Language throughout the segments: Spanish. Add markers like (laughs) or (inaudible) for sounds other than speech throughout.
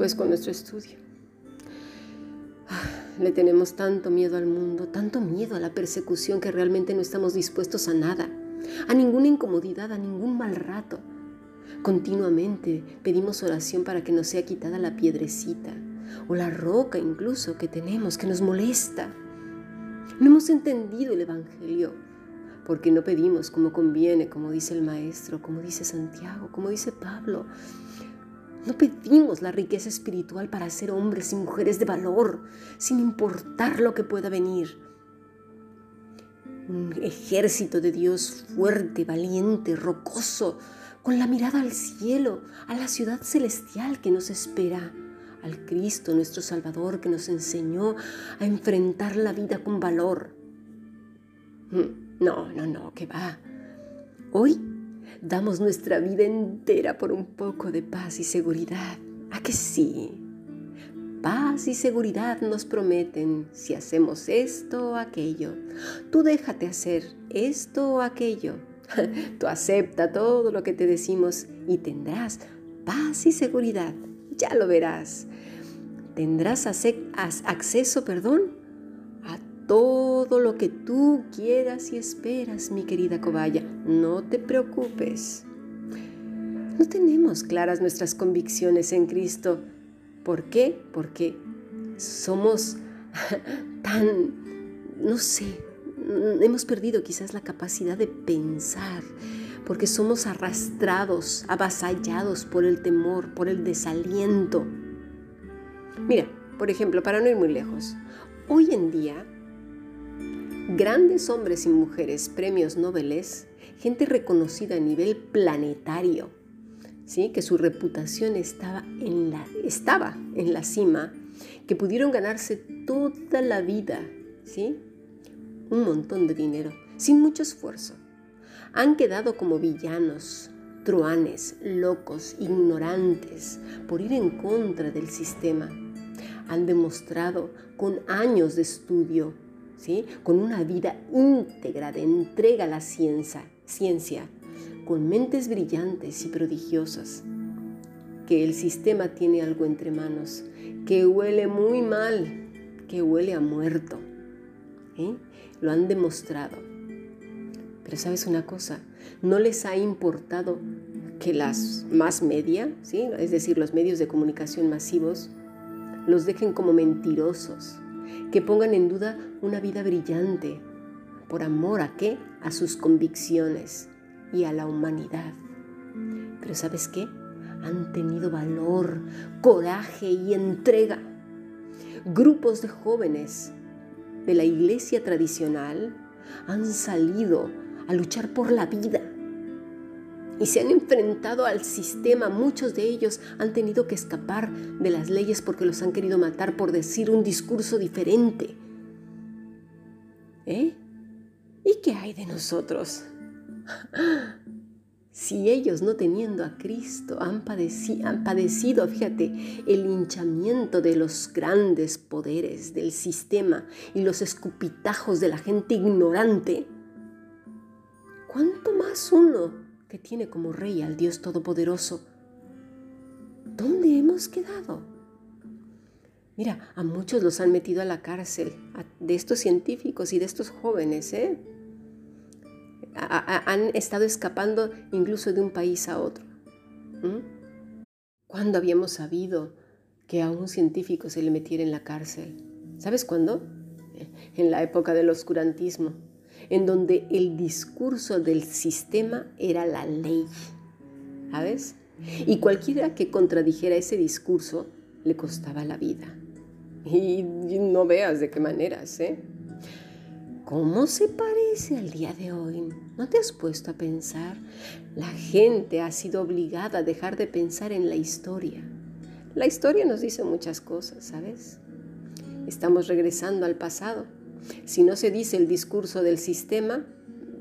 después con nuestro estudio. Ah, le tenemos tanto miedo al mundo, tanto miedo a la persecución que realmente no estamos dispuestos a nada, a ninguna incomodidad, a ningún mal rato. Continuamente pedimos oración para que nos sea quitada la piedrecita o la roca incluso que tenemos que nos molesta. No hemos entendido el Evangelio porque no pedimos como conviene, como dice el Maestro, como dice Santiago, como dice Pablo. No pedimos la riqueza espiritual para ser hombres y mujeres de valor, sin importar lo que pueda venir. Un ejército de Dios fuerte, valiente, rocoso, con la mirada al cielo, a la ciudad celestial que nos espera, al Cristo nuestro Salvador que nos enseñó a enfrentar la vida con valor. Mm, no, no, no, que va. Hoy damos nuestra vida entera por un poco de paz y seguridad. ¿A que sí? Paz y seguridad nos prometen si hacemos esto o aquello. Tú déjate hacer esto o aquello (laughs) Tú acepta todo lo que te decimos y tendrás paz y seguridad. Ya lo verás. Tendrás acceso, perdón, todo lo que tú quieras y esperas, mi querida cobaya. No te preocupes. No tenemos claras nuestras convicciones en Cristo. ¿Por qué? Porque somos (laughs) tan, no sé, hemos perdido quizás la capacidad de pensar, porque somos arrastrados, avasallados por el temor, por el desaliento. Mira, por ejemplo, para no ir muy lejos, hoy en día, grandes hombres y mujeres, premios Nobel, gente reconocida a nivel planetario, ¿sí? que su reputación estaba en, la, estaba en la cima, que pudieron ganarse toda la vida, ¿sí? un montón de dinero, sin mucho esfuerzo. Han quedado como villanos, truanes, locos, ignorantes, por ir en contra del sistema. Han demostrado con años de estudio, con una vida íntegra de entrega a la ciencia, ciencia, con mentes brillantes y prodigiosas, que el sistema tiene algo entre manos, que huele muy mal, que huele a muerto. ¿eh? lo han demostrado. Pero sabes una cosa, no les ha importado que las más media, ¿sí? es decir, los medios de comunicación masivos, los dejen como mentirosos, que pongan en duda una vida brillante, por amor a qué? A sus convicciones y a la humanidad. Pero ¿sabes qué? Han tenido valor, coraje y entrega. Grupos de jóvenes de la iglesia tradicional han salido a luchar por la vida y se han enfrentado al sistema. Muchos de ellos han tenido que escapar de las leyes porque los han querido matar por decir un discurso diferente. ¿Eh? ¿Y qué hay de nosotros? (gasps) Si ellos no teniendo a Cristo han padecido, han padecido, fíjate, el hinchamiento de los grandes poderes del sistema y los escupitajos de la gente ignorante, ¿cuánto más uno que tiene como rey al Dios Todopoderoso? ¿Dónde hemos quedado? Mira, a muchos los han metido a la cárcel, de estos científicos y de estos jóvenes, ¿eh? han estado escapando incluso de un país a otro. ¿Cuándo habíamos sabido que a un científico se le metiera en la cárcel? ¿Sabes cuándo? En la época del oscurantismo, en donde el discurso del sistema era la ley. ¿Sabes? Y cualquiera que contradijera ese discurso le costaba la vida. Y no veas de qué maneras, ¿eh? ¿Cómo se parece al día de hoy? ¿No te has puesto a pensar? La gente ha sido obligada a dejar de pensar en la historia. La historia nos dice muchas cosas, ¿sabes? Estamos regresando al pasado. Si no se dice el discurso del sistema,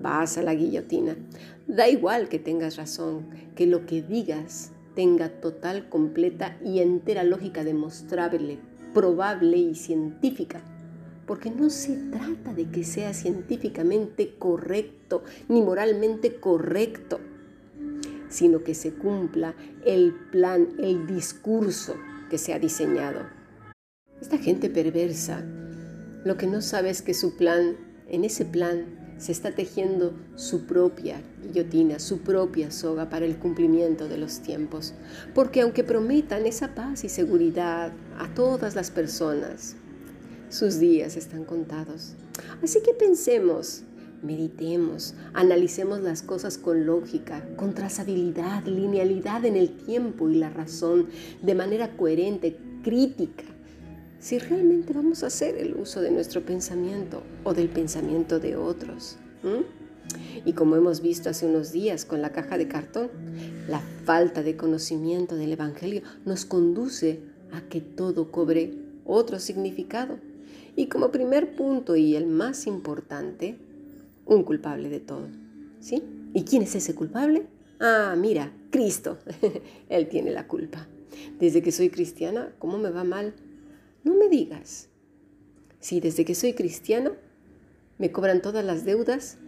vas a la guillotina. Da igual que tengas razón, que lo que digas tenga total, completa y entera lógica demostrable, probable y científica porque no se trata de que sea científicamente correcto ni moralmente correcto, sino que se cumpla el plan, el discurso que se ha diseñado. Esta gente perversa lo que no sabe es que su plan, en ese plan, se está tejiendo su propia guillotina, su propia soga para el cumplimiento de los tiempos. Porque aunque prometan esa paz y seguridad a todas las personas, sus días están contados. Así que pensemos, meditemos, analicemos las cosas con lógica, con trazabilidad, linealidad en el tiempo y la razón, de manera coherente, crítica si realmente vamos a hacer el uso de nuestro pensamiento o del pensamiento de otros. Y como hemos visto hace unos días con la caja de cartón, la falta de conocimiento del Evangelio nos conduce a que todo cobre otro significado. Y como primer punto y el más importante, un culpable de todo. ¿Sí? ¿Y quién es ese culpable? Ah, mira, Cristo. (laughs) Él tiene la culpa. Desde que soy cristiana, ¿cómo me va mal? No me digas. Si desde que soy cristiano me cobran todas las deudas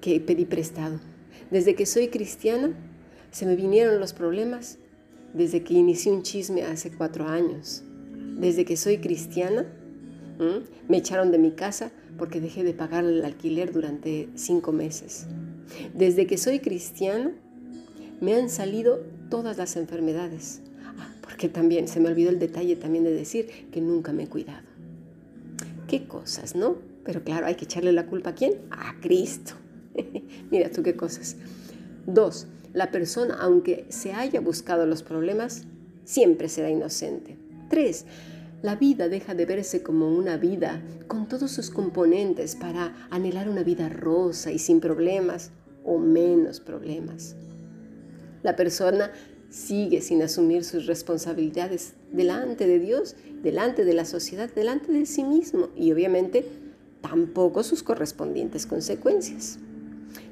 que pedí prestado. Desde que soy cristiano se me vinieron los problemas desde que inicié un chisme hace cuatro años. Desde que soy cristiana me echaron de mi casa porque dejé de pagar el alquiler durante cinco meses. Desde que soy cristiano me han salido todas las enfermedades porque también se me olvidó el detalle también de decir que nunca me he cuidado. Qué cosas, ¿no? Pero claro, hay que echarle la culpa a quién? A Cristo. (laughs) Mira tú qué cosas. Dos, la persona, aunque se haya buscado los problemas, siempre será inocente. Tres, la vida deja de verse como una vida con todos sus componentes para anhelar una vida rosa y sin problemas o menos problemas. La persona sigue sin asumir sus responsabilidades delante de Dios, delante de la sociedad, delante de sí mismo y obviamente tampoco sus correspondientes consecuencias.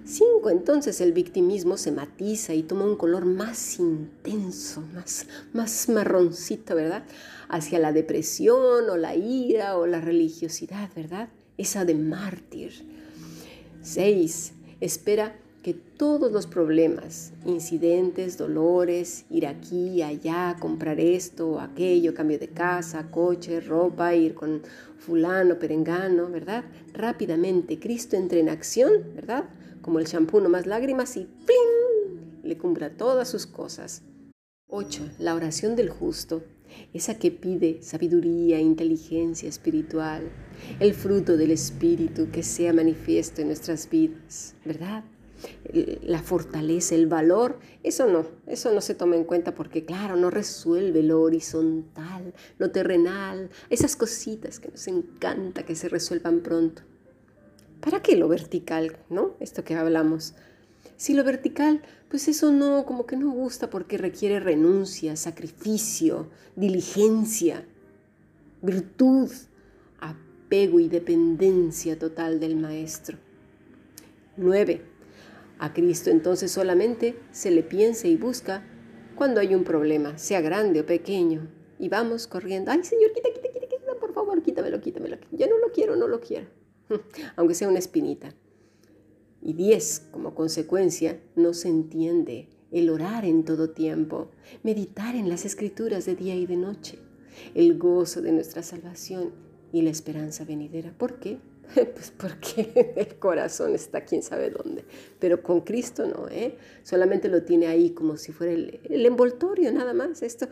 Cinco, entonces el victimismo se matiza y toma un color más intenso, más, más marroncito, ¿verdad? Hacia la depresión o la ira o la religiosidad, ¿verdad? Esa de mártir. Seis, espera que todos los problemas, incidentes, dolores, ir aquí, allá, comprar esto aquello, cambio de casa, coche, ropa, ir con fulano, perengano, ¿verdad? Rápidamente Cristo entra en acción, ¿verdad? Como el champú, no más lágrimas y ¡plim! le cumpla todas sus cosas. 8. La oración del justo, esa que pide sabiduría, inteligencia espiritual, el fruto del Espíritu que sea manifiesto en nuestras vidas, ¿verdad? La fortaleza, el valor, eso no, eso no se toma en cuenta porque claro, no resuelve lo horizontal, lo terrenal, esas cositas que nos encanta que se resuelvan pronto. ¿Para qué lo vertical, no? Esto que hablamos. Si lo vertical, pues eso no, como que no gusta porque requiere renuncia, sacrificio, diligencia, virtud, apego y dependencia total del maestro. 9 a Cristo entonces solamente se le piensa y busca cuando hay un problema, sea grande o pequeño. Y vamos corriendo, ay Señor, quita, quita, quita, quita, por favor, quítamelo, quítamelo. Ya no lo quiero, no lo quiero. (laughs) Aunque sea una espinita. Y diez, como consecuencia, no se entiende el orar en todo tiempo, meditar en las escrituras de día y de noche, el gozo de nuestra salvación y la esperanza venidera. ¿Por qué? (laughs) Pues porque (laughs) el corazón está quién sabe dónde. Pero con Cristo no, ¿eh? Solamente lo tiene ahí como si fuera el, envoltorio, nada más. Esto.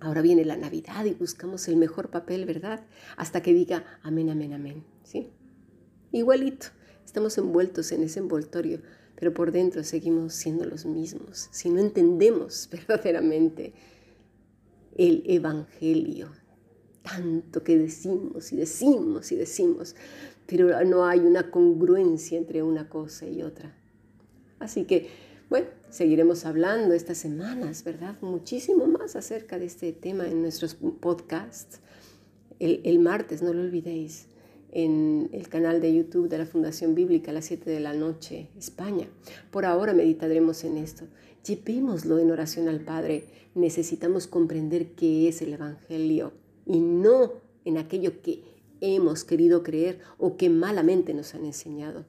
Ahora viene la Navidad y buscamos el mejor papel, ¿verdad? Hasta que diga amén, amén, amén. ¿Sí? Igualito. Estamos envueltos en ese envoltorio, pero por dentro seguimos siendo los mismos. Si no entendemos (laughs) verdaderamente el Evangelio, tanto que decimos y decimos y decimos, pero no hay una congruencia entre una cosa y otra. Así que, bueno, seguiremos hablando estas semanas, ¿verdad? Muchísimo más acerca de este tema en nuestros podcasts. El, martes, no lo olvidéis, en el canal de YouTube de la Fundación Bíblica a las 7 de la noche, España. Por ahora meditaremos en esto. Llevémoslo en oración al Padre. Necesitamos comprender qué es el Evangelio y no en aquello que hemos querido creer o que malamente nos han enseñado.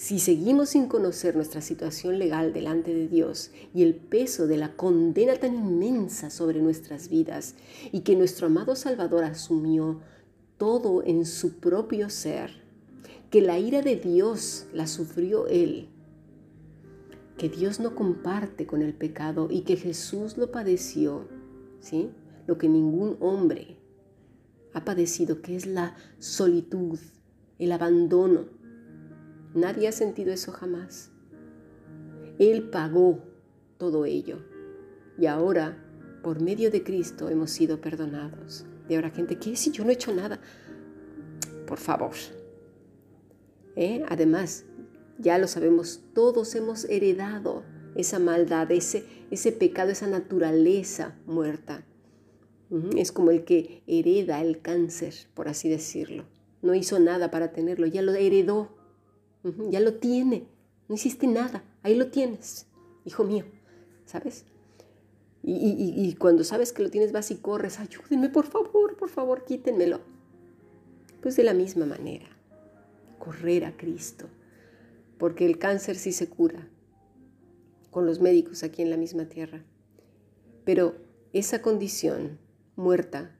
Si seguimos sin conocer nuestra situación legal delante de Dios y el peso de la condena tan inmensa sobre nuestras vidas y que nuestro amado Salvador asumió todo en su propio ser, que la ira de Dios la sufrió Él, que Dios no comparte con el pecado y que Jesús lo padeció, ¿sí? Lo que ningún hombre ha padecido, que es la solitud, el abandono, Nadie ha sentido eso jamás. Él pagó todo ello. Y ahora, por medio de Cristo, hemos sido perdonados. Y ahora, gente, ¿qué si yo no he hecho nada? Por favor. ¿Eh? Además, ya lo sabemos, todos hemos heredado esa maldad, ese pecado, esa naturaleza muerta. Es como el que hereda el cáncer, por así decirlo. No hizo nada para tenerlo, ya lo heredó ya lo tiene, no hiciste nada, ahí lo tienes, hijo mío, ¿sabes? Y, cuando sabes que lo tienes vas y corres, ayúdenme, por favor, por favor, quítenmelo. Pues de la misma manera, correr a Cristo, porque el cáncer sí se cura con los médicos aquí en la misma tierra. Pero esa condición muerta,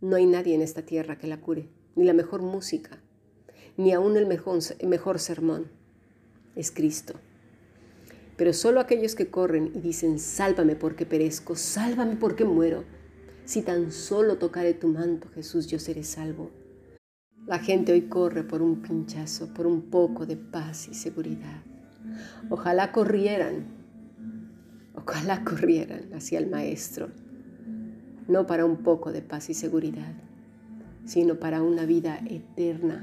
no hay nadie en esta tierra que la cure, ni la mejor música, ni aún el mejor, mejor sermón. Es Cristo. Pero solo aquellos que corren y dicen, sálvame porque perezco, sálvame porque muero. Si tan solo tocaré tu manto, Jesús, yo seré salvo. La gente hoy corre por un pinchazo, por un poco de paz y seguridad. Ojalá corrieran, ojalá corrieran hacia el Maestro, no para un poco de paz y seguridad, sino para una vida eterna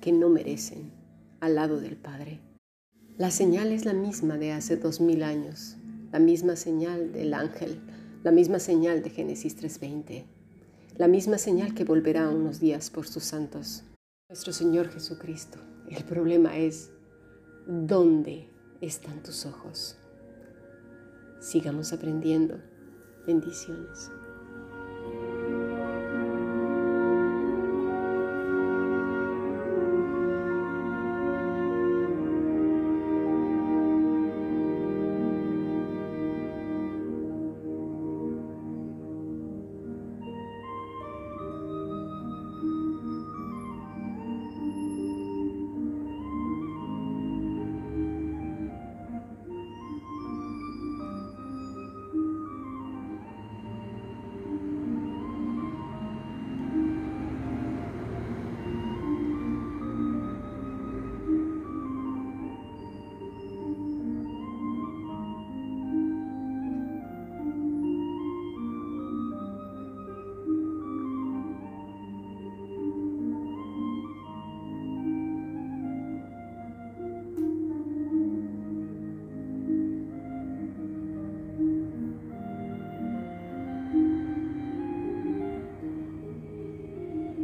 que no merecen al lado del Padre. La señal es la misma de hace dos mil años, la misma señal del ángel, la misma señal de Génesis 3.20, la misma señal que volverá unos días por sus santos. Nuestro Señor Jesucristo. El problema es, ¿dónde están tus ojos? Sigamos aprendiendo. Bendiciones.